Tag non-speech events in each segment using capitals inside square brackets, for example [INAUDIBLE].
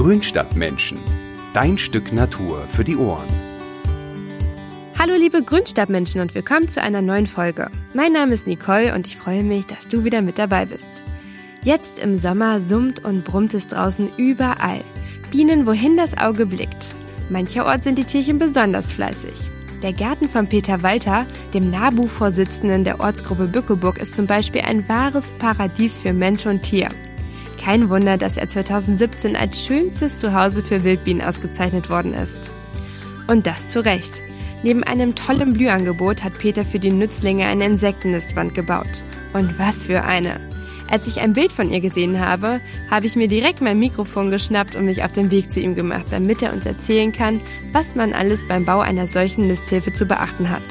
Grünstadtmenschen. Dein Stück Natur für die Ohren. Hallo liebe Grünstadtmenschen und willkommen zu einer neuen Folge. Mein Name ist Nicole und ich freue mich, dass du wieder mit dabei bist. Jetzt im Sommer summt und brummt es draußen überall. Bienen, wohin das Auge blickt. Mancherorts sind die Tierchen besonders fleißig. Der Garten von Peter Walter, dem NABU-Vorsitzenden der Ortsgruppe Bückeburg, ist zum Beispiel ein wahres Paradies für Mensch und Tier. Kein Wunder, dass er 2017 als schönstes Zuhause für Wildbienen ausgezeichnet worden ist. Und das zu Recht. Neben einem tollen Blühangebot hat Peter für die Nützlinge eine Insektennistwand gebaut. Und was für eine! Als ich ein Bild von ihr gesehen habe, habe ich mir direkt mein Mikrofon geschnappt und mich auf den Weg zu ihm gemacht, damit er uns erzählen kann, was man alles beim Bau einer solchen Nisthilfe zu beachten hat.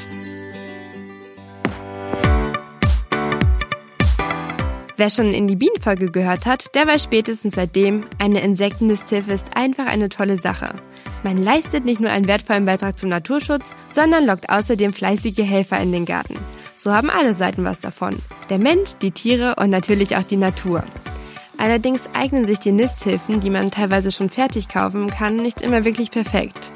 Wer schon in die Bienenfolge gehört hat, der weiß spätestens seitdem, eine Insektennisthilfe ist einfach eine tolle Sache. Man leistet nicht nur einen wertvollen Beitrag zum Naturschutz, sondern lockt außerdem fleißige Helfer in den Garten. So haben alle Seiten was davon. Der Mensch, die Tiere und natürlich auch die Natur. Allerdings eignen sich die Nisthilfen, die man teilweise schon fertig kaufen kann, nicht immer wirklich perfekt.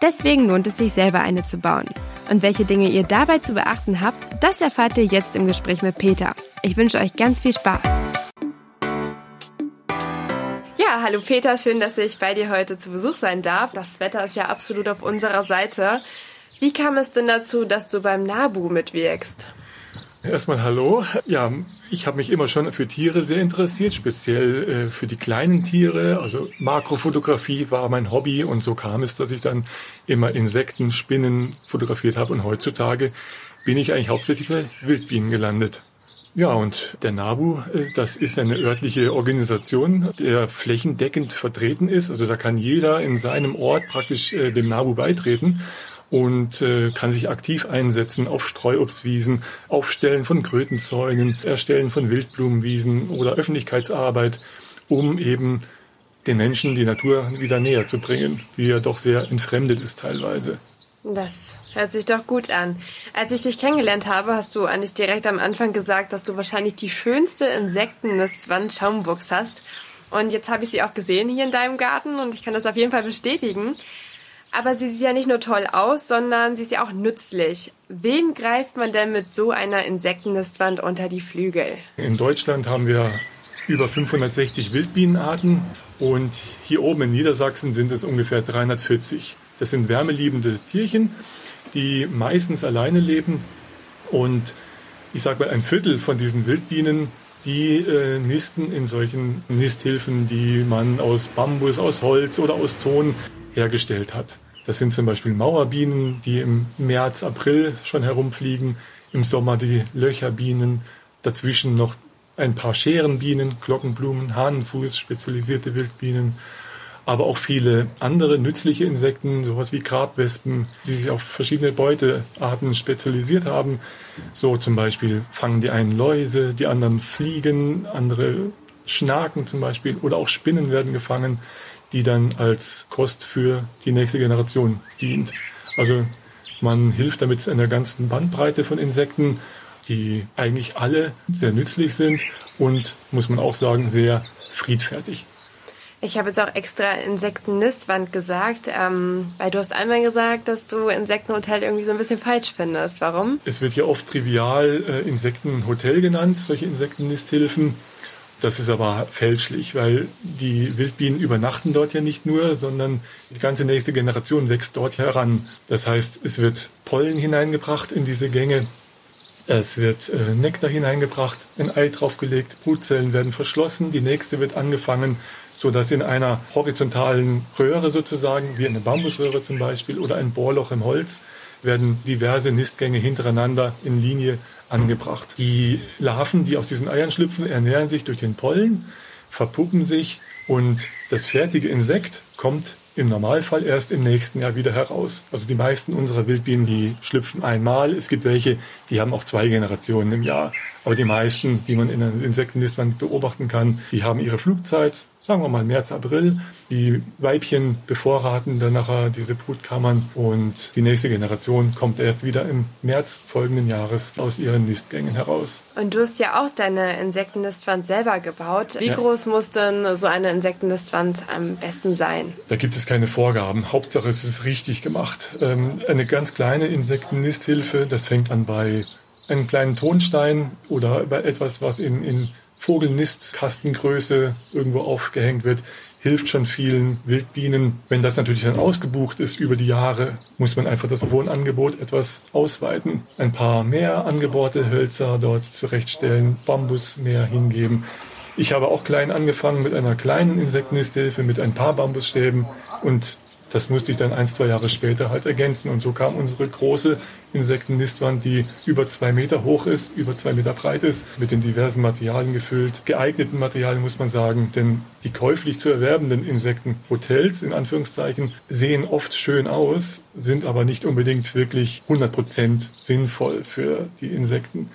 Deswegen lohnt es sich selber eine zu bauen. Und welche Dinge ihr dabei zu beachten habt, das erfahrt ihr jetzt im Gespräch mit Peter. Ich wünsche euch ganz viel Spaß. Ja, hallo Peter, schön, dass ich bei dir heute zu Besuch sein darf. Das Wetter ist ja absolut auf unserer Seite. Wie kam es denn dazu, dass du beim NABU mitwirkst? Erstmal hallo. Ja, ich habe mich immer schon für Tiere sehr interessiert, speziell äh, für die kleinen Tiere. Also Makrofotografie war mein Hobby und so kam es, dass ich dann immer Insekten, Spinnen fotografiert habe und heutzutage bin ich eigentlich hauptsächlich bei Wildbienen gelandet. Ja, und der NABU, äh, das ist eine örtliche Organisation, der flächendeckend vertreten ist. Also da kann jeder in seinem Ort praktisch äh, dem NABU beitreten und äh, kann sich aktiv einsetzen auf Streuobstwiesen, Aufstellen von Krötenzäunen, Erstellen von Wildblumenwiesen oder Öffentlichkeitsarbeit, um eben den Menschen die Natur wieder näher zu bringen, die ja doch sehr entfremdet ist teilweise. Das hört sich doch gut an. Als ich dich kennengelernt habe, hast du eigentlich direkt am Anfang gesagt, dass du wahrscheinlich die schönste Insektennistwand Schaumwuchs hast. Und jetzt habe ich sie auch gesehen hier in deinem Garten und ich kann das auf jeden Fall bestätigen. Aber sie sieht ja nicht nur toll aus, sondern sie ist ja auch nützlich. Wem greift man denn mit so einer Insektennistwand unter die Flügel? In Deutschland haben wir über 560 Wildbienenarten und hier oben in Niedersachsen sind es ungefähr 340. Das sind wärmeliebende Tierchen, die meistens alleine leben und ich sage mal ein Viertel von diesen Wildbienen die äh, nisten in solchen Nisthilfen, die man aus Bambus, aus Holz oder aus Ton hergestellt hat. Das sind zum Beispiel Mauerbienen, die im März, April schon herumfliegen, im Sommer die Löcherbienen, dazwischen noch ein paar Scherenbienen, Glockenblumen, Hahnenfuß, spezialisierte Wildbienen, aber auch viele andere nützliche Insekten, sowas wie Grabwespen, die sich auf verschiedene Beutearten spezialisiert haben. So zum Beispiel fangen die einen Läuse, die anderen Fliegen, andere Schnaken zum Beispiel oder auch Spinnen werden gefangen die dann als Kost für die nächste Generation dient. Also man hilft damit in der ganzen Bandbreite von Insekten, die eigentlich alle sehr nützlich sind und, muss man auch sagen, sehr friedfertig. Ich habe jetzt auch extra Insektennistwand gesagt, ähm, weil du hast einmal gesagt, dass du Insektenhotel irgendwie so ein bisschen falsch findest. Warum? Es wird ja oft trivial äh, Insektenhotel genannt, solche Insektennisthilfen. Das ist aber fälschlich, weil die Wildbienen übernachten dort ja nicht nur, sondern die ganze nächste Generation wächst dort heran. Das heißt, es wird Pollen hineingebracht in diese Gänge, es wird äh, Nektar hineingebracht, ein Ei draufgelegt, Brutzellen werden verschlossen, die nächste wird angefangen, so dass in einer horizontalen Röhre sozusagen, wie eine Bambusröhre zum Beispiel oder ein Bohrloch im Holz, werden diverse Nistgänge hintereinander in Linie angebracht. Die Larven, die aus diesen Eiern schlüpfen, ernähren sich durch den Pollen, verpuppen sich und das fertige Insekt kommt im Normalfall erst im nächsten Jahr wieder heraus. Also die meisten unserer Wildbienen, die schlüpfen einmal. Es gibt welche, die haben auch zwei Generationen im Jahr. Aber die meisten, die man in einer Insektennistwand beobachten kann, die haben ihre Flugzeit, sagen wir mal März, April. Die Weibchen bevorraten dann nachher diese Brutkammern und die nächste Generation kommt erst wieder im März folgenden Jahres aus ihren Nistgängen heraus. Und du hast ja auch deine Insektennistwand selber gebaut. Wie ja. groß muss denn so eine Insektennistwand am besten sein? Da gibt es keine Vorgaben. Hauptsache es ist richtig gemacht. Ähm, eine ganz kleine Insektennisthilfe, das fängt an bei einem kleinen Tonstein oder bei etwas, was in, in Vogelnistkastengröße irgendwo aufgehängt wird, hilft schon vielen Wildbienen. Wenn das natürlich dann ausgebucht ist über die Jahre, muss man einfach das Wohnangebot etwas ausweiten. Ein paar mehr angebohrte Hölzer dort zurechtstellen, Bambus mehr hingeben. Ich habe auch klein angefangen mit einer kleinen Insektennisthilfe mit ein paar Bambusstäben und das musste ich dann ein, zwei Jahre später halt ergänzen. Und so kam unsere große Insektennistwand, die über zwei Meter hoch ist, über zwei Meter breit ist, mit den diversen Materialien gefüllt. Geeigneten Materialien muss man sagen, denn die käuflich zu erwerbenden Insektenhotels, in Anführungszeichen, sehen oft schön aus, sind aber nicht unbedingt wirklich 100 Prozent sinnvoll für die Insekten.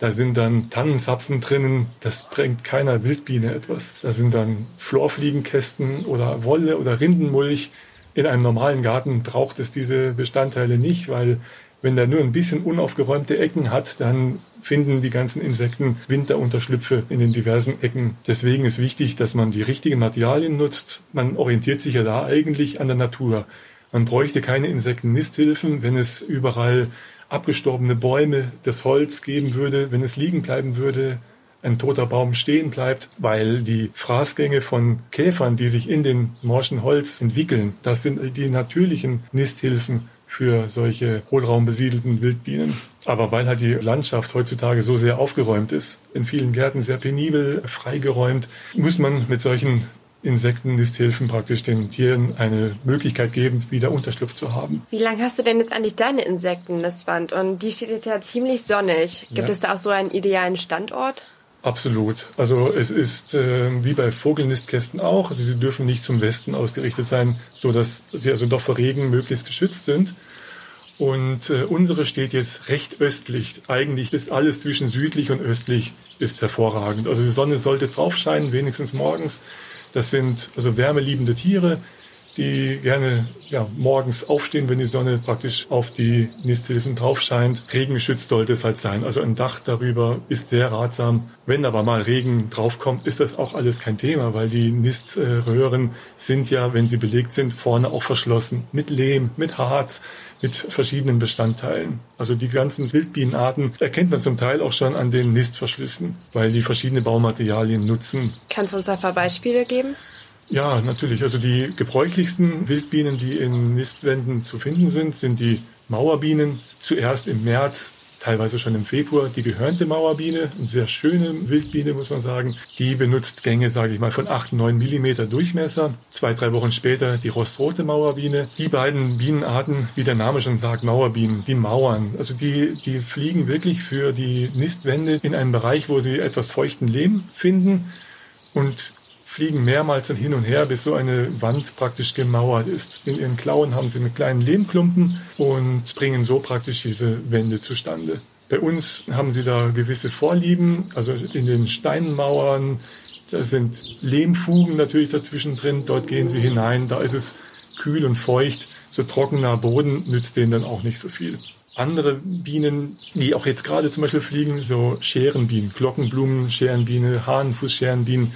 Da sind dann Tannenzapfen drinnen, das bringt keiner Wildbiene etwas. Da sind dann Florfliegenkästen oder Wolle oder Rindenmulch, in einem normalen Garten braucht es diese Bestandteile nicht, weil wenn der nur ein bisschen unaufgeräumte Ecken hat, dann finden die ganzen Insekten Winterunterschlüpfe in den diversen Ecken. Deswegen ist wichtig, dass man die richtigen Materialien nutzt. Man orientiert sich ja da eigentlich an der Natur. Man bräuchte keine Insektennisthilfen, wenn es überall abgestorbene Bäume, das Holz geben würde, wenn es liegen bleiben würde, ein toter Baum stehen bleibt, weil die Fraßgänge von Käfern, die sich in den morschen Holz entwickeln, das sind die natürlichen Nisthilfen für solche hohlraumbesiedelten Wildbienen. Aber weil halt die Landschaft heutzutage so sehr aufgeräumt ist, in vielen Gärten sehr penibel freigeräumt, muss man mit solchen Insektennisthilfen praktisch den Tieren eine Möglichkeit geben, wieder Unterschlupf zu haben. Wie lange hast du denn jetzt eigentlich deine Insektennistwand? Und die steht jetzt ja ziemlich sonnig. Gibt ja. es da auch so einen idealen Standort? Absolut. Also es ist äh, wie bei Vogelnistkästen auch. Also sie dürfen nicht zum Westen ausgerichtet sein, so dass sie also doch vor Regen möglichst geschützt sind. Und äh, unsere steht jetzt recht östlich. Eigentlich ist alles zwischen südlich und östlich ist hervorragend. Also die Sonne sollte drauf scheinen, wenigstens morgens. Das sind also wärmeliebende Tiere die gerne ja, morgens aufstehen, wenn die Sonne praktisch auf die Nisthilfen drauf scheint. Regengeschützt sollte es halt sein. Also ein Dach darüber ist sehr ratsam. Wenn aber mal Regen draufkommt, ist das auch alles kein Thema, weil die Niströhren sind ja, wenn sie belegt sind, vorne auch verschlossen. Mit Lehm, mit Harz, mit verschiedenen Bestandteilen. Also die ganzen Wildbienenarten erkennt man zum Teil auch schon an den Nistverschlüssen, weil die verschiedene Baumaterialien nutzen. Kannst du uns ein paar Beispiele geben? Ja, natürlich. Also die gebräuchlichsten Wildbienen, die in Nistwänden zu finden sind, sind die Mauerbienen. Zuerst im März, teilweise schon im Februar, die gehörnte Mauerbiene, eine sehr schöne Wildbiene, muss man sagen. Die benutzt Gänge, sage ich mal, von 8, 9 Millimeter Durchmesser. Zwei, drei Wochen später die rostrote Mauerbiene. Die beiden Bienenarten, wie der Name schon sagt, Mauerbienen, die mauern. Also die, die fliegen wirklich für die Nistwände in einem Bereich, wo sie etwas feuchten Lehm finden und fliegen mehrmals hin und her, bis so eine Wand praktisch gemauert ist. In ihren Klauen haben sie mit kleinen Lehmklumpen und bringen so praktisch diese Wände zustande. Bei uns haben sie da gewisse Vorlieben, also in den Steinmauern, da sind Lehmfugen natürlich dazwischen drin, dort gehen sie hinein, da ist es kühl und feucht, so trockener Boden nützt denen dann auch nicht so viel andere Bienen, die auch jetzt gerade zum Beispiel fliegen, so Scherenbienen, Glockenblumen, Scherenbiene, Hahnenfußscherenbienen,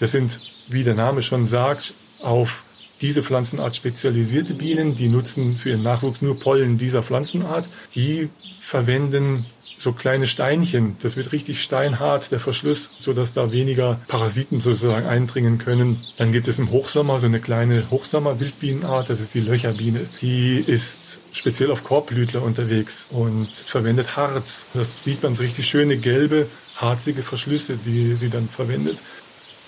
das sind, wie der Name schon sagt, auf diese Pflanzenart spezialisierte Bienen, die nutzen für ihren Nachwuchs nur Pollen dieser Pflanzenart. Die verwenden so kleine Steinchen. Das wird richtig steinhart, der Verschluss, so dass da weniger Parasiten sozusagen eindringen können. Dann gibt es im Hochsommer so eine kleine Hochsommer-Wildbienenart, das ist die Löcherbiene. Die ist speziell auf Korbblütler unterwegs und verwendet Harz. Das sieht man so richtig schöne gelbe, harzige Verschlüsse, die sie dann verwendet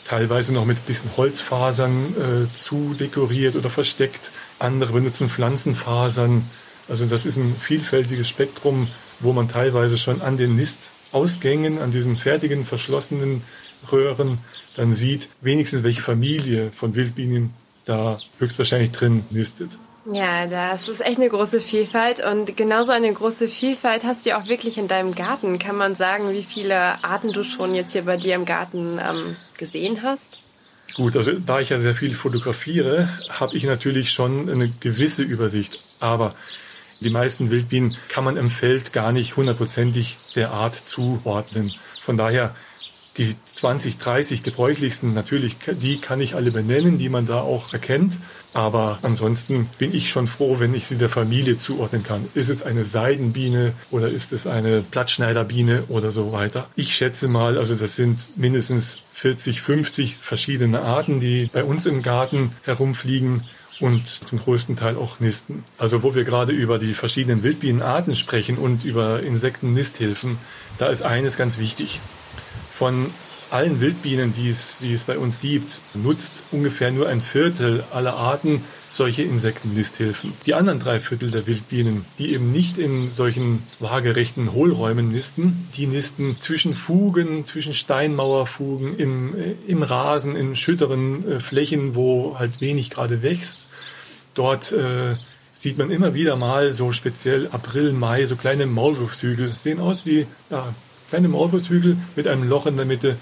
teilweise noch mit ein bisschen Holzfasern äh, zu dekoriert oder versteckt. Andere benutzen Pflanzenfasern. Also das ist ein vielfältiges Spektrum, wo man teilweise schon an den Nistausgängen, an diesen fertigen verschlossenen Röhren dann sieht, wenigstens welche Familie von Wildbienen da höchstwahrscheinlich drin nistet. Ja, das ist echt eine große Vielfalt und genauso eine große Vielfalt hast du ja auch wirklich in deinem Garten. Kann man sagen, wie viele Arten du schon jetzt hier bei dir im Garten ähm, gesehen hast? Gut, also da ich ja sehr viel fotografiere, habe ich natürlich schon eine gewisse Übersicht. Aber die meisten Wildbienen kann man im Feld gar nicht hundertprozentig der Art zuordnen. Von daher die 20, 30 gebräuchlichsten, natürlich, die kann ich alle benennen, die man da auch erkennt. Aber ansonsten bin ich schon froh, wenn ich sie der Familie zuordnen kann. Ist es eine Seidenbiene oder ist es eine Blattschneiderbiene oder so weiter? Ich schätze mal, also das sind mindestens 40, 50 verschiedene Arten, die bei uns im Garten herumfliegen und zum größten Teil auch nisten. Also wo wir gerade über die verschiedenen Wildbienenarten sprechen und über Insektennisthilfen, da ist eines ganz wichtig. Von allen Wildbienen, die es, die es bei uns gibt, nutzt ungefähr nur ein Viertel aller Arten solche Insektennisthilfen. Die anderen drei Viertel der Wildbienen, die eben nicht in solchen waagerechten Hohlräumen nisten, die nisten zwischen Fugen, zwischen Steinmauerfugen, im, im Rasen, in schütteren äh, Flächen, wo halt wenig gerade wächst. Dort äh, sieht man immer wieder mal so speziell April, Mai so kleine Maulwurfshügel. Sehen aus wie ja, kleine Maulwurfshügel mit einem Loch in der Mitte.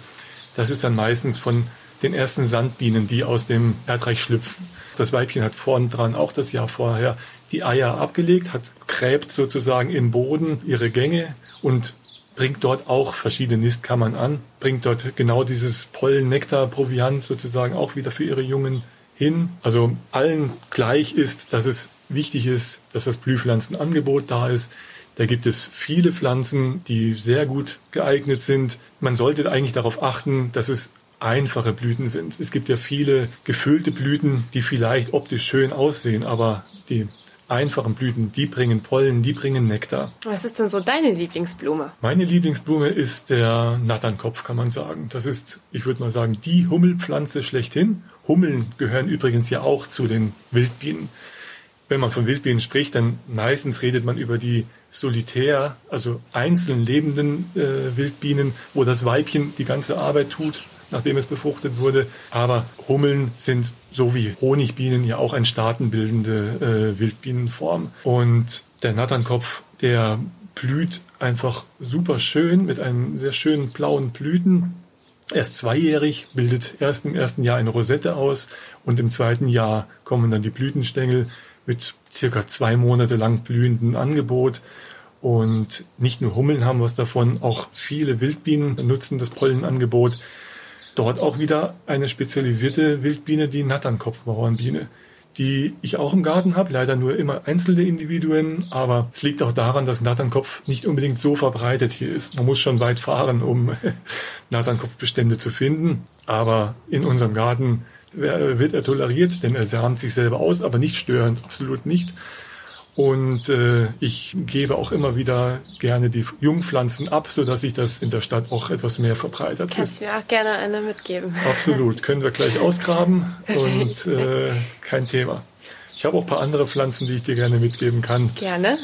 Das ist dann meistens von den ersten Sandbienen, die aus dem Erdreich schlüpfen. Das Weibchen hat vorn dran auch das Jahr vorher die Eier abgelegt, hat gräbt sozusagen im Boden ihre Gänge und bringt dort auch verschiedene Nistkammern an, bringt dort genau dieses Pollen, Nektar, Proviant sozusagen auch wieder für ihre Jungen hin. Also allen gleich ist, dass es wichtig ist, dass das Blühpflanzenangebot da ist, da gibt es viele Pflanzen, die sehr gut geeignet sind. Man sollte eigentlich darauf achten, dass es einfache Blüten sind. Es gibt ja viele gefüllte Blüten, die vielleicht optisch schön aussehen, aber die einfachen Blüten, die bringen Pollen, die bringen Nektar. Was ist denn so deine Lieblingsblume? Meine Lieblingsblume ist der Natternkopf, kann man sagen. Das ist, ich würde mal sagen, die Hummelpflanze schlechthin. Hummeln gehören übrigens ja auch zu den Wildbienen. Wenn man von Wildbienen spricht, dann meistens redet man über die solitär, also einzeln lebenden äh, Wildbienen, wo das Weibchen die ganze Arbeit tut, nachdem es befruchtet wurde. Aber Hummeln sind so wie Honigbienen ja auch eine staatenbildende äh, Wildbienenform. Und der Natternkopf, der blüht einfach super schön mit einem sehr schönen blauen Blüten. Er ist zweijährig, bildet erst im ersten Jahr eine Rosette aus und im zweiten Jahr kommen dann die Blütenstängel mit circa zwei Monate lang blühenden Angebot. Und nicht nur Hummeln haben was davon, auch viele Wildbienen nutzen das Pollenangebot. Dort auch wieder eine spezialisierte Wildbiene, die Natternkopfbauernbiene, die ich auch im Garten habe, leider nur immer einzelne Individuen, aber es liegt auch daran, dass Natternkopf nicht unbedingt so verbreitet hier ist. Man muss schon weit fahren, um [LAUGHS] Natternkopfbestände zu finden, aber in unserem Garten wird er toleriert, denn er samt sich selber aus, aber nicht störend, absolut nicht. Und äh, ich gebe auch immer wieder gerne die Jungpflanzen ab, so dass sich das in der Stadt auch etwas mehr verbreitet. Kannst du mir auch gerne eine mitgeben. Absolut, können wir gleich ausgraben und [LAUGHS] äh, kein Thema. Ich habe auch ein paar andere Pflanzen, die ich dir gerne mitgeben kann. Gerne.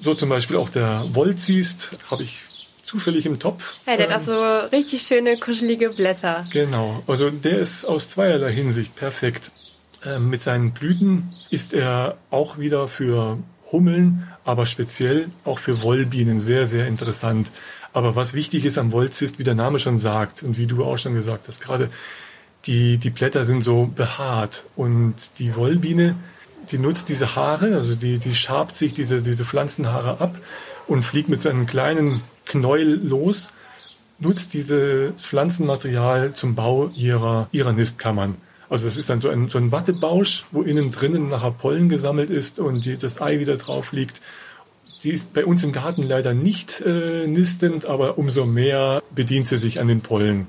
So zum Beispiel auch der Wollziest, habe ich zufällig im Topf. Ja, der ähm, hat auch so richtig schöne, kuschelige Blätter. Genau, also der ist aus zweierlei Hinsicht perfekt. Ähm, mit seinen Blüten ist er auch wieder für Hummeln, aber speziell auch für Wollbienen sehr, sehr interessant. Aber was wichtig ist am Wollzist, wie der Name schon sagt und wie du auch schon gesagt hast, gerade die, die Blätter sind so behaart und die Wollbiene, die nutzt diese Haare, also die, die schabt sich diese, diese Pflanzenhaare ab und fliegt mit so einem kleinen Knäuel los, nutzt dieses Pflanzenmaterial zum Bau ihrer, ihrer Nistkammern. Also das ist dann so ein, so ein Wattebausch, wo innen drinnen nachher Pollen gesammelt ist und die, das Ei wieder drauf liegt. Die ist bei uns im Garten leider nicht äh, nistend, aber umso mehr bedient sie sich an den Pollen.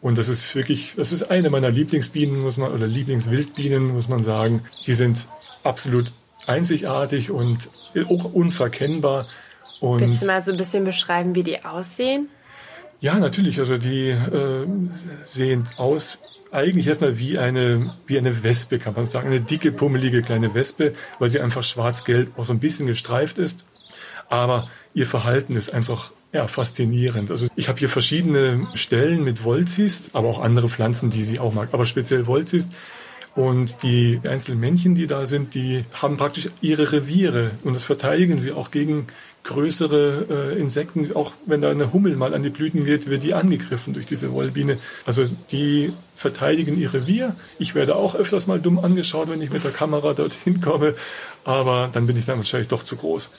Und das ist wirklich, das ist eine meiner Lieblingsbienen, muss man, oder Lieblingswildbienen, muss man sagen. Die sind absolut einzigartig und auch unverkennbar. Und Willst du mal so ein bisschen beschreiben, wie die aussehen? Ja, natürlich. Also die äh, sehen aus eigentlich erstmal wie eine, wie eine Wespe, kann man sagen. Eine dicke, pummelige kleine Wespe, weil sie einfach schwarz-gelb auch so ein bisschen gestreift ist. Aber ihr Verhalten ist einfach ja, faszinierend. Also ich habe hier verschiedene Stellen mit Wollzist, aber auch andere Pflanzen, die sie auch mag. Aber speziell Wollzist. Und die einzelnen Männchen, die da sind, die haben praktisch ihre Reviere und das verteidigen sie auch gegen größere äh, Insekten, auch wenn da eine Hummel mal an die Blüten geht, wird die angegriffen durch diese Wollbiene. Also die verteidigen ihr Revier. Ich werde auch öfters mal dumm angeschaut, wenn ich mit der Kamera dorthin komme, aber dann bin ich dann wahrscheinlich doch zu groß.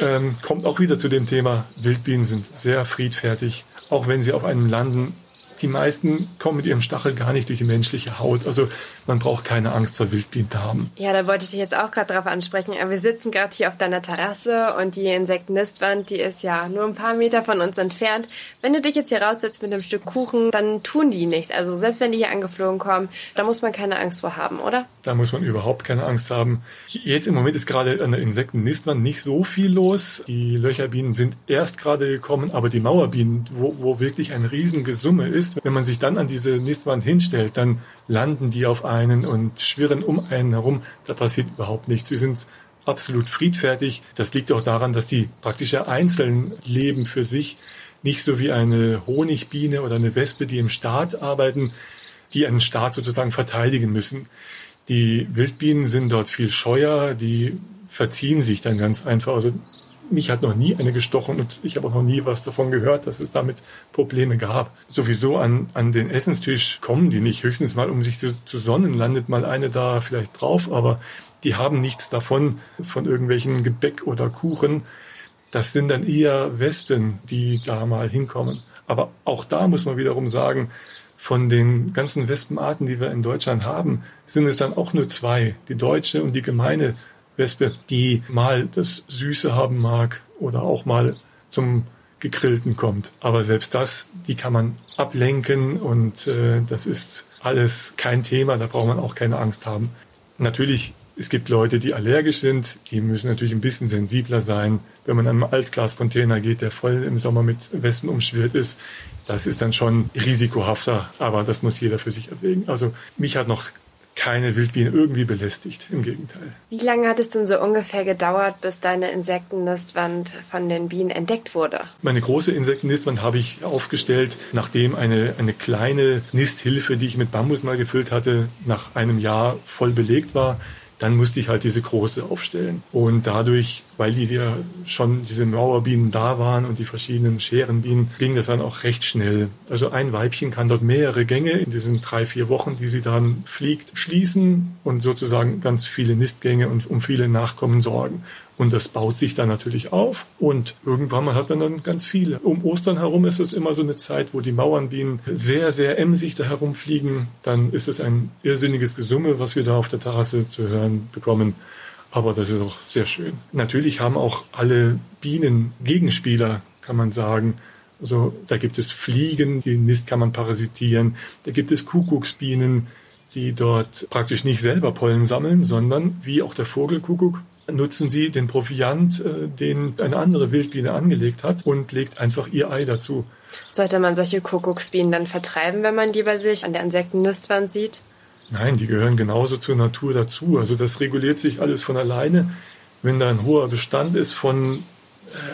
Ähm, kommt auch wieder zu dem Thema, Wildbienen sind sehr friedfertig, auch wenn sie auf einem landen, die meisten kommen mit ihrem Stachel gar nicht durch die menschliche Haut. Also man braucht keine Angst vor Wildbienen haben. Ja, da wollte ich dich jetzt auch gerade drauf ansprechen. Wir sitzen gerade hier auf deiner Terrasse und die Insektennistwand, die ist ja nur ein paar Meter von uns entfernt. Wenn du dich jetzt hier raussetzt mit einem Stück Kuchen, dann tun die nichts. Also selbst wenn die hier angeflogen kommen, da muss man keine Angst vor haben, oder? Da muss man überhaupt keine Angst haben. Jetzt im Moment ist gerade an der Insektennistwand nicht so viel los. Die Löcherbienen sind erst gerade gekommen, aber die Mauerbienen, wo, wo wirklich ein Riesengesumme ist, wenn man sich dann an diese Nistwand hinstellt, dann landen die auf einen und schwirren um einen herum. Da passiert überhaupt nichts. Sie sind absolut friedfertig. Das liegt auch daran, dass die praktisch einzeln leben für sich. Nicht so wie eine Honigbiene oder eine Wespe, die im Staat arbeiten, die einen Staat sozusagen verteidigen müssen. Die Wildbienen sind dort viel scheuer, die verziehen sich dann ganz einfach. Also mich hat noch nie eine gestochen und ich habe auch noch nie was davon gehört, dass es damit Probleme gab. Sowieso an, an den Essenstisch kommen die nicht. Höchstens mal, um sich zu, zu sonnen, landet mal eine da vielleicht drauf, aber die haben nichts davon, von irgendwelchen Gebäck oder Kuchen. Das sind dann eher Wespen, die da mal hinkommen. Aber auch da muss man wiederum sagen, von den ganzen Wespenarten, die wir in Deutschland haben, sind es dann auch nur zwei, die deutsche und die gemeine Wespe, die mal das Süße haben mag oder auch mal zum Gegrillten kommt. Aber selbst das, die kann man ablenken und äh, das ist alles kein Thema, da braucht man auch keine Angst haben. Natürlich, es gibt Leute, die allergisch sind, die müssen natürlich ein bisschen sensibler sein. Wenn man an einen Altglascontainer geht, der voll im Sommer mit Wespen umschwirrt ist, das ist dann schon risikohafter, aber das muss jeder für sich erwägen. Also mich hat noch keine Wildbiene irgendwie belästigt. Im Gegenteil. Wie lange hat es denn so ungefähr gedauert, bis deine Insektennistwand von den Bienen entdeckt wurde? Meine große Insektennistwand habe ich aufgestellt, nachdem eine, eine kleine Nisthilfe, die ich mit Bambus mal gefüllt hatte, nach einem Jahr voll belegt war dann musste ich halt diese große aufstellen. Und dadurch, weil die ja schon diese Mauerbienen da waren und die verschiedenen Scherenbienen, ging das dann auch recht schnell. Also ein Weibchen kann dort mehrere Gänge in diesen drei, vier Wochen, die sie dann fliegt, schließen und sozusagen ganz viele Nistgänge und um viele Nachkommen sorgen. Und das baut sich dann natürlich auf und irgendwann mal hat man dann ganz viele. Um Ostern herum ist es immer so eine Zeit, wo die Mauernbienen sehr, sehr emsig da herumfliegen. Dann ist es ein irrsinniges Gesumme, was wir da auf der Terrasse zu hören bekommen. Aber das ist auch sehr schön. Natürlich haben auch alle Bienen Gegenspieler, kann man sagen. Also da gibt es Fliegen, die Nist kann man parasitieren. Da gibt es Kuckucksbienen, die dort praktisch nicht selber Pollen sammeln, sondern wie auch der Vogelkuckuck nutzen sie den Proviant, äh, den eine andere Wildbiene angelegt hat und legt einfach ihr Ei dazu. Sollte man solche Kuckucksbienen dann vertreiben, wenn man die bei sich an der Insektennistwand sieht? Nein, die gehören genauso zur Natur dazu. Also das reguliert sich alles von alleine. Wenn da ein hoher Bestand ist von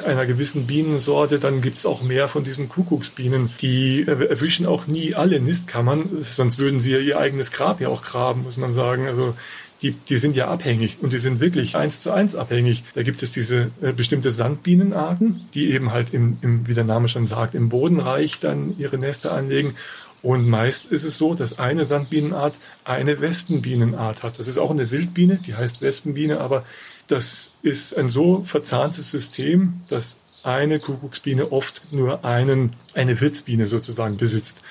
äh, einer gewissen Bienensorte, dann gibt es auch mehr von diesen Kuckucksbienen. Die erwischen auch nie alle Nistkammern, sonst würden sie ja ihr eigenes Grab ja auch graben, muss man sagen. Also die, die sind ja abhängig und die sind wirklich eins zu eins abhängig. Da gibt es diese äh, bestimmte Sandbienenarten, die eben halt im, im, wie der Name schon sagt, im Bodenreich dann ihre Nester anlegen. Und meist ist es so, dass eine Sandbienenart eine Wespenbienenart hat. Das ist auch eine Wildbiene, die heißt Wespenbiene, aber das ist ein so verzahntes System, dass eine Kuckucksbiene oft nur einen, eine Wirtsbiene sozusagen besitzt.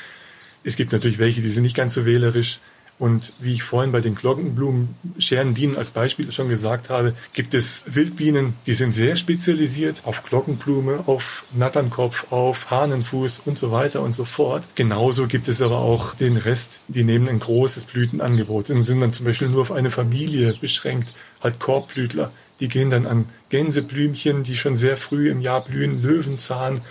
Es gibt natürlich welche, die sind nicht ganz so wählerisch. Und wie ich vorhin bei den Glockenblumen, Scherenbienen als Beispiel schon gesagt habe, gibt es Wildbienen, die sind sehr spezialisiert auf Glockenblume, auf Natternkopf, auf Hahnenfuß und so weiter und so fort. Genauso gibt es aber auch den Rest, die nehmen ein großes Blütenangebot und sind dann zum Beispiel nur auf eine Familie beschränkt, halt Korbblütler. Die gehen dann an Gänseblümchen, die schon sehr früh im Jahr blühen, Löwenzahn,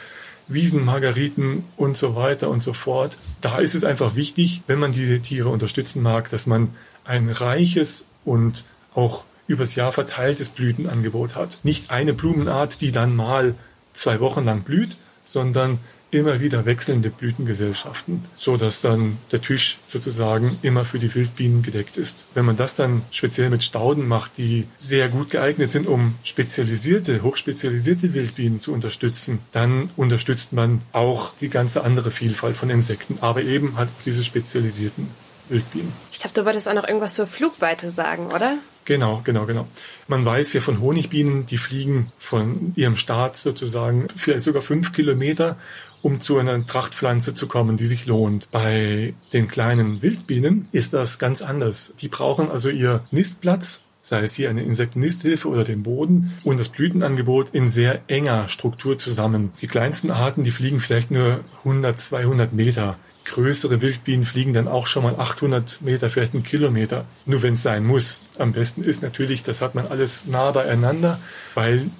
Wiesenmargariten und so weiter und so fort. Da ist es einfach wichtig, wenn man diese Tiere unterstützen mag, dass man ein reiches und auch übers Jahr verteiltes Blütenangebot hat. Nicht eine Blumenart, die dann mal zwei Wochen lang blüht, sondern immer wieder wechselnde Blütengesellschaften, so dass dann der Tisch sozusagen immer für die Wildbienen gedeckt ist. Wenn man das dann speziell mit Stauden macht, die sehr gut geeignet sind, um spezialisierte, hochspezialisierte Wildbienen zu unterstützen, dann unterstützt man auch die ganze andere Vielfalt von Insekten, aber eben halt auch diese spezialisierten Wildbienen. Ich glaube, du wolltest auch noch irgendwas zur Flugweite sagen, oder? Genau, genau, genau. Man weiß ja von Honigbienen, die fliegen von ihrem Start sozusagen vielleicht sogar fünf Kilometer, um zu einer Trachtpflanze zu kommen, die sich lohnt. Bei den kleinen Wildbienen ist das ganz anders. Die brauchen also ihr Nistplatz sei es hier eine Insektennisthilfe oder den Boden und das Blütenangebot in sehr enger Struktur zusammen. Die kleinsten Arten, die fliegen vielleicht nur 100, 200 Meter größere Wildbienen fliegen dann auch schon mal 800 Meter, vielleicht einen Kilometer. Nur wenn es sein muss. Am besten ist natürlich, das hat man alles nah beieinander, weil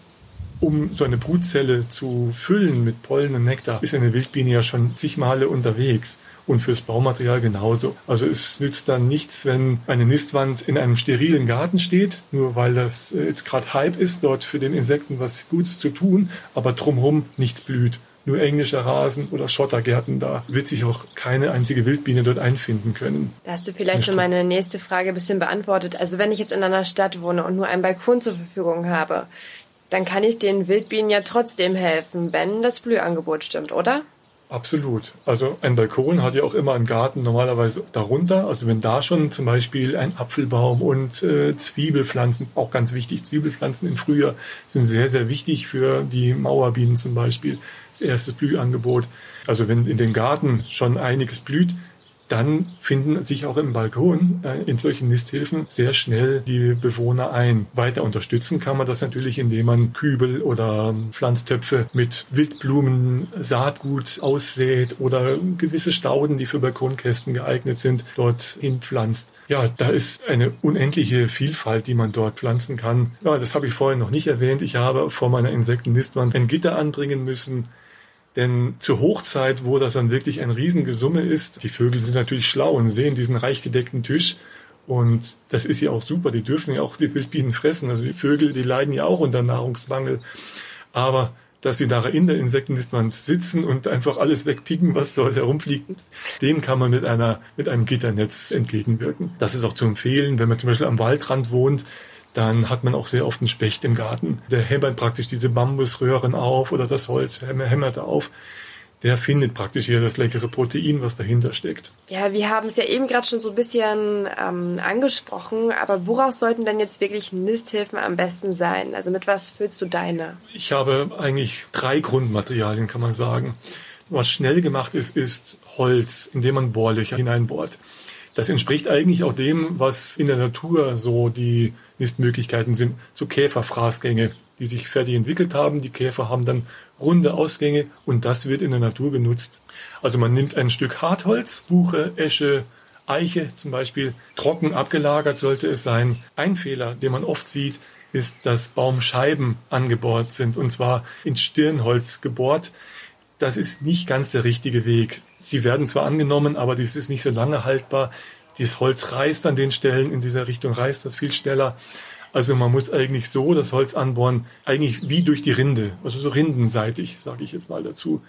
um so eine Brutzelle zu füllen mit Pollen und Nektar, ist eine Wildbiene ja schon zig Male unterwegs. Und fürs Baumaterial genauso. Also es nützt dann nichts, wenn eine Nistwand in einem sterilen Garten steht, nur weil das jetzt gerade Hype ist, dort für den Insekten was Gutes zu tun, aber drumherum nichts blüht nur englischer Rasen oder Schottergärten. Da wird sich auch keine einzige Wildbiene dort einfinden können. Da hast du vielleicht schon meine nächste Frage ein bisschen beantwortet. Also wenn ich jetzt in einer Stadt wohne und nur einen Balkon zur Verfügung habe, dann kann ich den Wildbienen ja trotzdem helfen, wenn das Blühangebot stimmt, oder? Absolut. Also ein Balkon hat ja auch immer einen Garten normalerweise darunter. Also wenn da schon zum Beispiel ein Apfelbaum und äh, Zwiebelpflanzen, auch ganz wichtig, Zwiebelpflanzen im Frühjahr sind sehr, sehr wichtig für die Mauerbienen zum Beispiel. Das erste Blühangebot. Also wenn in dem Garten schon einiges blüht, dann finden sich auch im Balkon äh, in solchen Nisthilfen sehr schnell die Bewohner ein. Weiter unterstützen kann man das natürlich, indem man Kübel oder Pflanztöpfe mit Wildblumen, Saatgut aussät oder gewisse Stauden, die für Balkonkästen geeignet sind, dort hinpflanzt. Ja, da ist eine unendliche Vielfalt, die man dort pflanzen kann. Ja, das habe ich vorhin noch nicht erwähnt. Ich habe vor meiner Insektennistwand ein Gitter anbringen müssen denn zur Hochzeit, wo das dann wirklich ein Riesengesumme ist, die Vögel sind natürlich schlau und sehen diesen reich gedeckten Tisch. Und das ist ja auch super. Die dürfen ja auch die Wildbienen fressen. Also die Vögel, die leiden ja auch unter Nahrungsmangel. Aber dass sie da in der Insektennistwand sitzen und einfach alles wegpicken, was dort herumfliegt, dem kann man mit einer, mit einem Gitternetz entgegenwirken. Das ist auch zu empfehlen, wenn man zum Beispiel am Waldrand wohnt, dann hat man auch sehr oft einen Specht im Garten. Der hämmert praktisch diese Bambusröhren auf oder das Holz hämmert auf. Der findet praktisch hier das leckere Protein, was dahinter steckt. Ja, wir haben es ja eben gerade schon so ein bisschen ähm, angesprochen, aber woraus sollten denn jetzt wirklich Nisthilfen am besten sein? Also mit was füllst du deine? Ich habe eigentlich drei Grundmaterialien, kann man sagen. Was schnell gemacht ist, ist Holz, in dem man Bohrlöcher hineinbohrt. Das entspricht eigentlich auch dem, was in der Natur so die Nistmöglichkeiten sind. So Käferfraßgänge, die sich fertig entwickelt haben. Die Käfer haben dann runde Ausgänge und das wird in der Natur genutzt. Also man nimmt ein Stück Hartholz, Buche, Esche, Eiche zum Beispiel, trocken abgelagert sollte es sein. Ein Fehler, den man oft sieht, ist, dass Baumscheiben angebohrt sind und zwar ins Stirnholz gebohrt. Das ist nicht ganz der richtige Weg. Sie werden zwar angenommen, aber dies ist nicht so lange haltbar. Dieses Holz reißt an den Stellen in dieser Richtung, reißt das viel schneller. Also man muss eigentlich so das Holz anbohren, eigentlich wie durch die Rinde, also so rindenseitig, sage ich jetzt mal dazu.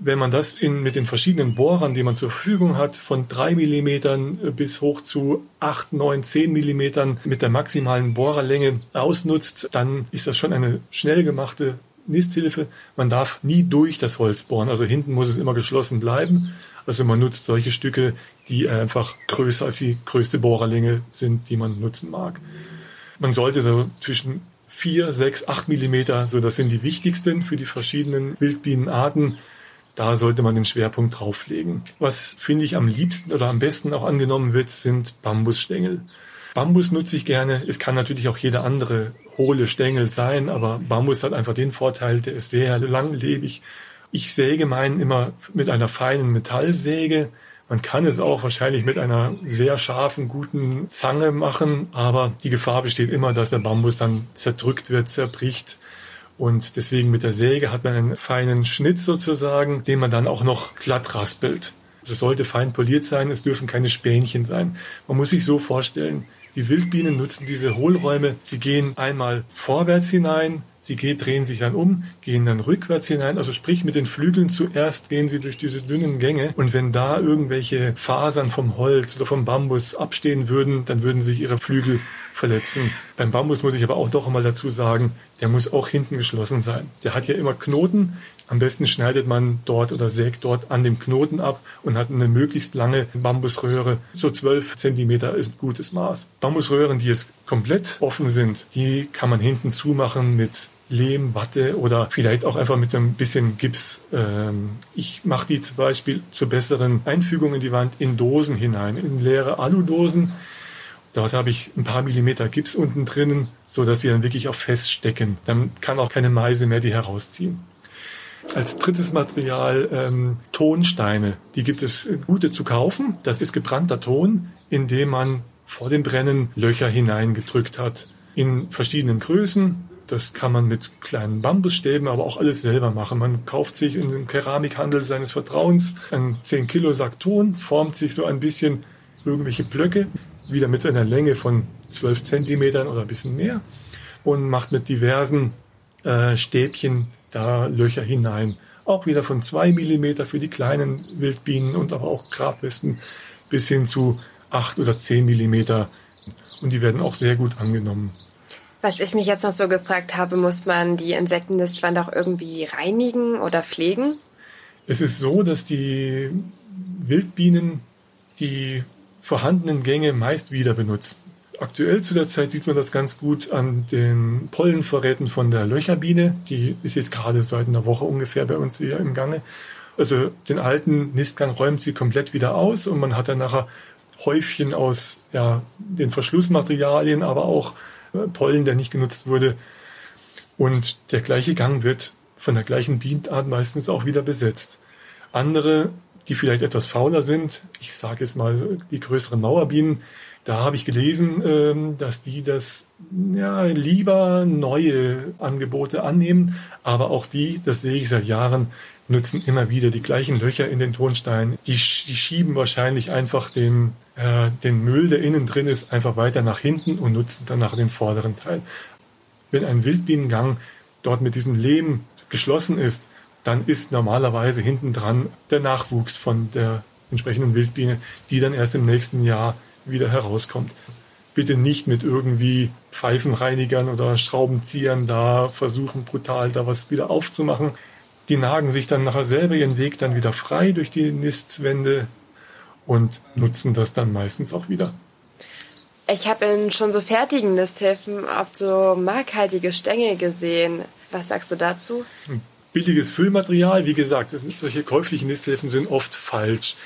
Wenn man das in, mit den verschiedenen Bohrern, die man zur Verfügung hat, von drei Millimetern bis hoch zu acht, neun, zehn Millimetern mit der maximalen Bohrerlänge ausnutzt, dann ist das schon eine schnell gemachte Nisthilfe. Man darf nie durch das Holz bohren. Also hinten muss es immer geschlossen bleiben. Also man nutzt solche Stücke, die einfach größer als die größte Bohrerlänge sind, die man nutzen mag. Man sollte so zwischen vier, sechs, acht Millimeter, so das sind die wichtigsten für die verschiedenen Wildbienenarten. Da sollte man den Schwerpunkt drauflegen. Was finde ich am liebsten oder am besten auch angenommen wird, sind Bambusstängel. Bambus nutze ich gerne. Es kann natürlich auch jeder andere hohle Stängel sein, aber Bambus hat einfach den Vorteil, der ist sehr langlebig. Ich säge meinen immer mit einer feinen Metallsäge. Man kann es auch wahrscheinlich mit einer sehr scharfen, guten Zange machen, aber die Gefahr besteht immer, dass der Bambus dann zerdrückt wird, zerbricht. Und deswegen mit der Säge hat man einen feinen Schnitt sozusagen, den man dann auch noch glatt raspelt. Es sollte fein poliert sein, es dürfen keine Spänchen sein. Man muss sich so vorstellen, Die Wildbienen nutzen diese Hohlräume. Sie gehen einmal vorwärts hinein, sie gehen, drehen sich dann um, gehen dann rückwärts hinein. Also sprich mit den Flügeln zuerst gehen sie durch diese dünnen Gänge. Und wenn da irgendwelche Fasern vom Holz oder vom Bambus abstehen würden, dann würden sich ihre Flügel verletzen. Beim Bambus muss ich aber auch doch einmal dazu sagen, der muss auch hinten geschlossen sein. Der hat ja immer Knoten. Am besten schneidet man dort oder sägt dort an dem Knoten ab und hat eine möglichst lange Bambusröhre. So zwölf Zentimeter ist ein gutes Maß. Bambusröhren, die jetzt komplett offen sind, die kann man hinten zumachen mit Lehm, Watte oder vielleicht auch einfach mit ein bisschen Gips. Ähm, ich mache die zum Beispiel zur besseren Einfügung in die Wand in Dosen hinein, in leere Aludosen. Dort habe ich ein paar Millimeter Gips unten drinnen, so dass sie dann wirklich auch feststecken. Dann kann auch keine Meise mehr die herausziehen. Als drittes Material ähm, Tonsteine. Die gibt es gute zu kaufen. Das ist gebrannter Ton, in dem man vor dem Brennen Löcher hineingedrückt hat. In verschiedenen Größen. Das kann man mit kleinen Bambusstäben, aber auch alles selber machen. Man kauft sich in einem Keramikhandel seines Vertrauens einen 10 Kilo Sack Ton, formt sich so ein bisschen irgendwelche Blöcke, wieder mit einer Länge von 12 Zentimetern oder ein bisschen mehr und macht mit diversen äh, Stäbchen da Löcher hinein. Auch wieder von zwei Millimeter für die kleinen Wildbienen und aber auch Grabwespen bis hin zu acht oder zehn Millimeter. Und die werden auch sehr gut angenommen. Was ich mich jetzt noch so gefragt habe, muss man die Insektennistwand auch irgendwie reinigen oder pflegen? Es ist so, dass die Wildbienen die vorhandenen Gänge meist wieder benutzen. Aktuell zu der Zeit sieht man das ganz gut an den Pollenvorräten von der Löcherbiene. Die ist jetzt gerade seit einer Woche ungefähr bei uns hier im Gange. Also den alten Nistgang räumt sie komplett wieder aus und man hat dann nachher Häufchen aus ja, den Verschlussmaterialien, aber auch äh, Pollen, der nicht genutzt wurde. Und der gleiche Gang wird von der gleichen Bienenart meistens auch wieder besetzt. Andere, die vielleicht etwas fauler sind, ich sage jetzt mal die größeren Mauerbienen, da habe ich gelesen, ähm, dass die das ja, lieber neue Angebote annehmen, aber auch die, das sehe ich seit Jahren, nutzen immer wieder die gleichen Löcher in den Tonsteinen. Die, die schieben wahrscheinlich einfach den, äh, den Müll, der innen drin ist, einfach weiter nach hinten und nutzen danach den vorderen Teil. Wenn ein Wildbienengang dort mit diesem Lehm geschlossen ist, dann ist normalerweise hinten dran der Nachwuchs von der entsprechenden Wildbiene, die dann erst im nächsten Jahr wieder herauskommt. Bitte nicht mit irgendwie Pfeifenreinigern oder Schraubenziehern da versuchen, brutal da was wieder aufzumachen. Die nagen sich dann nachher selber ihren Weg dann wieder frei durch die Nistwände und nutzen das dann meistens auch wieder. Ich habe in schon so fertigen Nisthilfen oft so markhaltige Stängel gesehen. Was sagst du dazu? Billiges Füllmaterial, wie gesagt, solche käuflichen Nisthilfen sind oft falsch.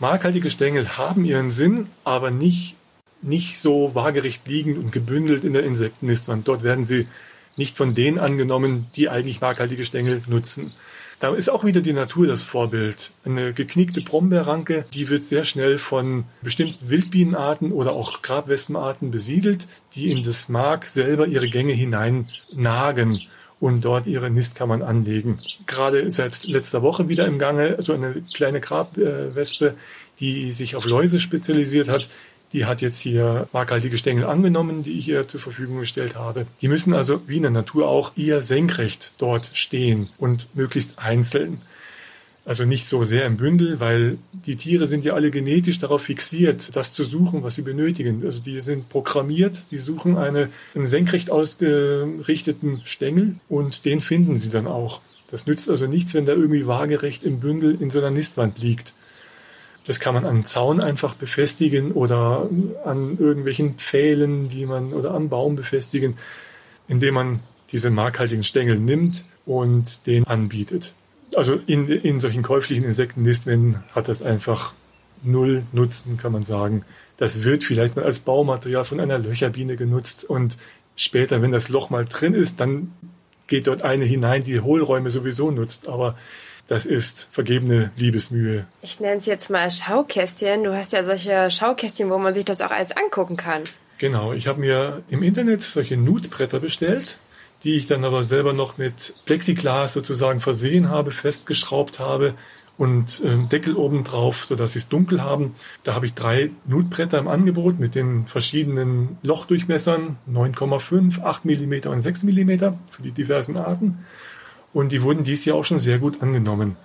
Markhaltige Stängel haben ihren Sinn, aber nicht, nicht so waagerecht liegend und gebündelt in der Insektennistwand. Dort werden sie nicht von denen angenommen, die eigentlich markhaltige Stängel nutzen. Da ist auch wieder die Natur das Vorbild. Eine geknickte Brombeerranke, die wird sehr schnell von bestimmten Wildbienenarten oder auch Grabwespenarten besiedelt, die in das Mark selber ihre Gänge hinein nagen und dort ihre Nistkammern anlegen. Gerade seit letzter Woche wieder im Gange so eine kleine Grabwespe, die sich auf Läuse spezialisiert hat. Die hat jetzt hier markhaltige Stängel angenommen, die ich ihr zur Verfügung gestellt habe. Die müssen also wie in der Natur auch eher senkrecht dort stehen und möglichst einzeln. Also nicht so sehr im Bündel, weil die Tiere sind ja alle genetisch darauf fixiert, das zu suchen, was sie benötigen. Also die sind programmiert, die suchen eine, einen senkrecht ausgerichteten Stängel und den finden sie dann auch. Das nützt also nichts, wenn der irgendwie waagerecht im Bündel in so einer Nistwand liegt. Das kann man an Zaun einfach befestigen oder an irgendwelchen Pfählen, die man oder am Baum befestigen, indem man diese markhaltigen Stängel nimmt und den anbietet also in, in solchen käuflichen Insektennistwänden hat das einfach null Nutzen, kann man sagen. Das wird vielleicht mal als Baumaterial von einer Löcherbiene genutzt und später, wenn das Loch mal drin ist, dann geht dort eine hinein, die Hohlräume sowieso nutzt. Aber das ist vergebene Liebesmühe. Ich nenne es jetzt mal Schaukästchen. Du hast ja solche Schaukästchen, wo man sich das auch alles angucken kann. Genau, ich habe mir im Internet solche Nutbretter bestellt die ich dann aber selber noch mit Plexiglas sozusagen versehen habe, festgeschraubt habe und äh, Deckel oben drauf, sodass sie es dunkel haben. Da habe ich drei Nutbretter im Angebot mit den verschiedenen Lochdurchmessern, 9,5, 8 mm und 6 mm für die diversen Arten. Und die wurden dieses Jahr auch schon sehr gut angenommen.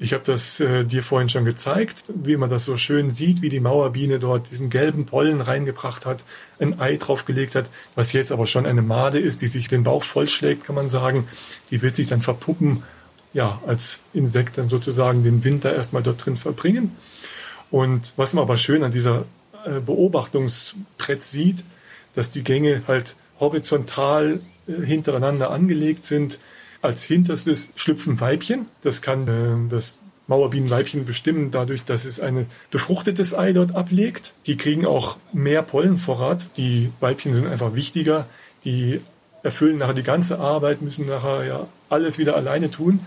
Ich habe das äh, dir vorhin schon gezeigt, wie man das so schön sieht, wie die Mauerbiene dort diesen gelben Pollen reingebracht hat, ein Ei draufgelegt hat, was jetzt aber schon eine Made ist, die sich den Bauch vollschlägt, kann man sagen. Die wird sich dann verpuppen, ja, als Insekt dann sozusagen den Winter erstmal dort drin verbringen. Und was man aber schön an dieser äh, Beobachtungsbrett sieht, dass die Gänge halt horizontal äh, hintereinander angelegt sind, als hinterstes schlüpfen Weibchen. Das kann äh, das Mauerbienenweibchen bestimmen, dadurch, dass es ein befruchtetes Ei dort ablegt. Die kriegen auch mehr Pollenvorrat. Die Weibchen sind einfach wichtiger. Die erfüllen nachher die ganze Arbeit, müssen nachher ja alles wieder alleine tun.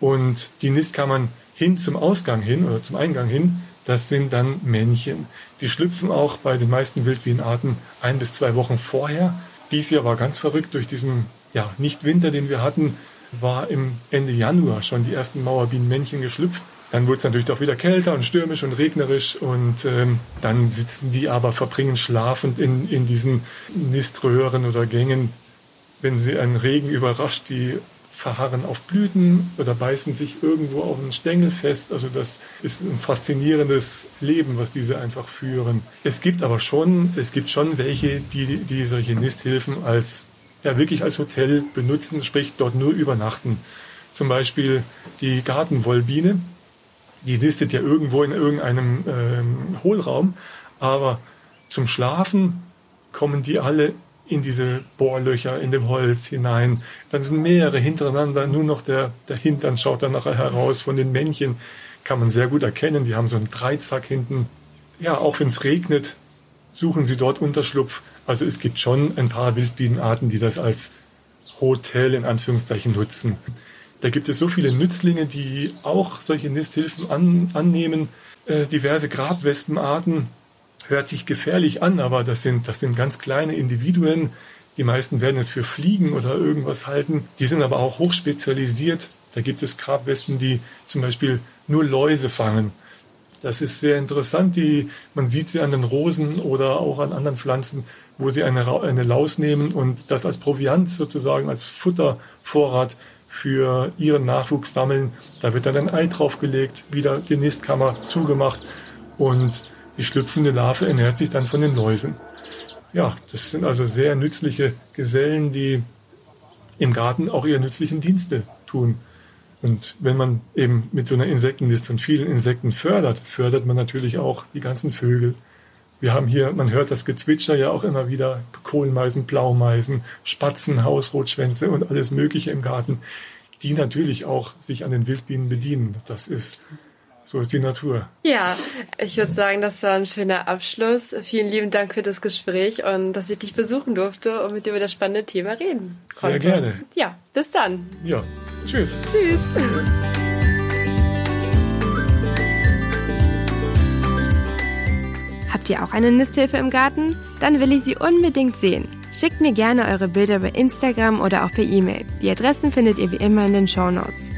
Und die Nistkammern hin zum Ausgang hin oder zum Eingang hin, das sind dann Männchen. Die schlüpfen auch bei den meisten Wildbienenarten ein bis zwei Wochen vorher. Dies Jahr war ganz verrückt durch diesen ja, Nicht-Winter, den wir hatten, war im Ende Januar schon die ersten Mauerbienenmännchen geschlüpft. Dann wurde es natürlich doch wieder kälter und stürmisch und regnerisch und ähm, dann sitzen die aber, verbringen schlafend in, in diesen Niströhren oder Gängen. Wenn sie einen Regen überrascht, die verharren auf Blüten oder beißen sich irgendwo auf einen Stängel fest. Also das ist ein faszinierendes Leben, was diese einfach führen. Es gibt aber schon, es gibt schon welche, die, die solche Nisthilfen als ja wirklich als Hotel benutzen, sprich dort nur übernachten. Zum Beispiel die Gartenwollbiene, die nistet ja irgendwo in irgendeinem ähm, Hohlraum, aber zum Schlafen kommen die alle in diese Bohrlöcher in dem Holz hinein. Dann sind mehrere hintereinander, nur noch der, der Hintern schaut dann nachher heraus. Von den Männchen kann man sehr gut erkennen, die haben so einen Dreizack hinten. Ja, auch wenn es regnet, suchen sie dort Unterschlupf. Also es gibt schon ein paar Wildbienenarten, die das als Hotel in Anführungszeichen nutzen. Da gibt es so viele Nützlinge, die auch solche Nisthilfen an, annehmen. Äh, diverse Grabwespenarten hört sich gefährlich an, aber das sind, das sind ganz kleine Individuen. Die meisten werden es für Fliegen oder irgendwas halten. Die sind aber auch hochspezialisiert. Da gibt es Grabwespen, die zum Beispiel nur Läuse fangen. Das ist sehr interessant. Die, man sieht sie an den Rosen oder auch an anderen Pflanzen, wo sie eine, eine Laus nehmen und das als Proviant sozusagen, als Futtervorrat für ihren Nachwuchs sammeln. Da wird dann ein Ei draufgelegt, wieder die Nistkammer zugemacht und die schlüpfende Larve ernährt sich dann von den Läusen. Ja, das sind also sehr nützliche Gesellen, die im Garten auch ihre nützlichen Dienste tun. Und wenn man eben mit so einer Insektenliste von vielen Insekten fördert, fördert man natürlich auch die ganzen Vögel. Wir haben hier, man hört das Gezwitscher ja auch immer wieder, Kohlmeisen, Blaumeisen, Spatzen, Hausrotschwänze und alles Mögliche im Garten, die natürlich auch sich an den Wildbienen bedienen. Das ist so ist die Natur. Ja, ich würde sagen, das war ein schöner Abschluss. Vielen lieben Dank für das Gespräch und dass ich dich besuchen durfte und mit dir über das spannende Thema reden konnte. Sehr gerne. Ja, bis dann. Ja, tschüss. Tschüss. Ihr auch eine Nisthilfe im Garten? Dann will ich sie unbedingt sehen. Schickt mir gerne eure Bilder bei Instagram oder auch per E-Mail. Die Adressen findet ihr wie immer in den Show Notes.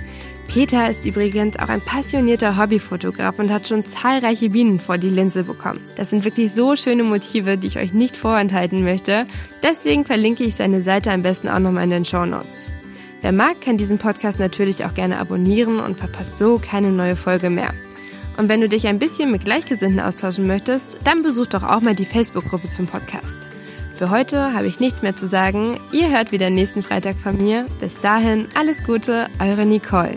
Peter ist übrigens auch ein passionierter Hobbyfotograf und hat schon zahlreiche Bienen vor die Linse bekommen. Das sind wirklich so schöne Motive, die ich euch nicht vorenthalten möchte. Deswegen verlinke ich seine Seite am besten auch nochmal in den Show Notes. Wer mag, kann diesen Podcast natürlich auch gerne abonnieren und verpasst so keine neue Folge mehr. Und wenn du dich ein bisschen mit Gleichgesinnten austauschen möchtest, dann besuch doch auch mal die Facebook-Gruppe zum Podcast. Für heute habe ich nichts mehr zu sagen. Ihr hört wieder nächsten Freitag von mir. Bis dahin, alles Gute, eure Nicole.